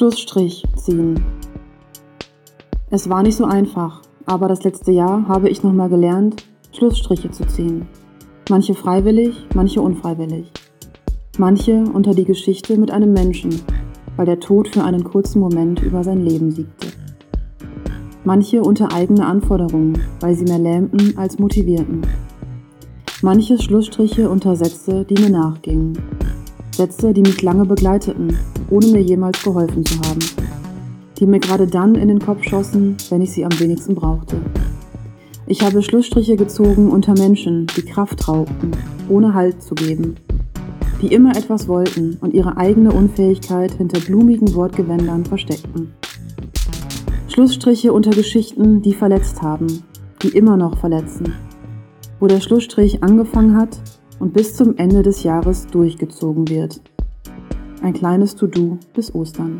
Schlussstrich ziehen. Es war nicht so einfach, aber das letzte Jahr habe ich nochmal gelernt, Schlussstriche zu ziehen. Manche freiwillig, manche unfreiwillig. Manche unter die Geschichte mit einem Menschen, weil der Tod für einen kurzen Moment über sein Leben siegte. Manche unter eigene Anforderungen, weil sie mehr lähmten als motivierten. Manche Schlussstriche unter Sätze, die mir nachgingen. Sätze, die mich lange begleiteten, ohne mir jemals geholfen zu haben. Die mir gerade dann in den Kopf schossen, wenn ich sie am wenigsten brauchte. Ich habe Schlussstriche gezogen unter Menschen, die Kraft raubten, ohne Halt zu geben. Die immer etwas wollten und ihre eigene Unfähigkeit hinter blumigen Wortgewändern versteckten. Schlussstriche unter Geschichten, die verletzt haben, die immer noch verletzen. Wo der Schlussstrich angefangen hat und bis zum Ende des Jahres durchgezogen wird. Ein kleines To-Do bis Ostern.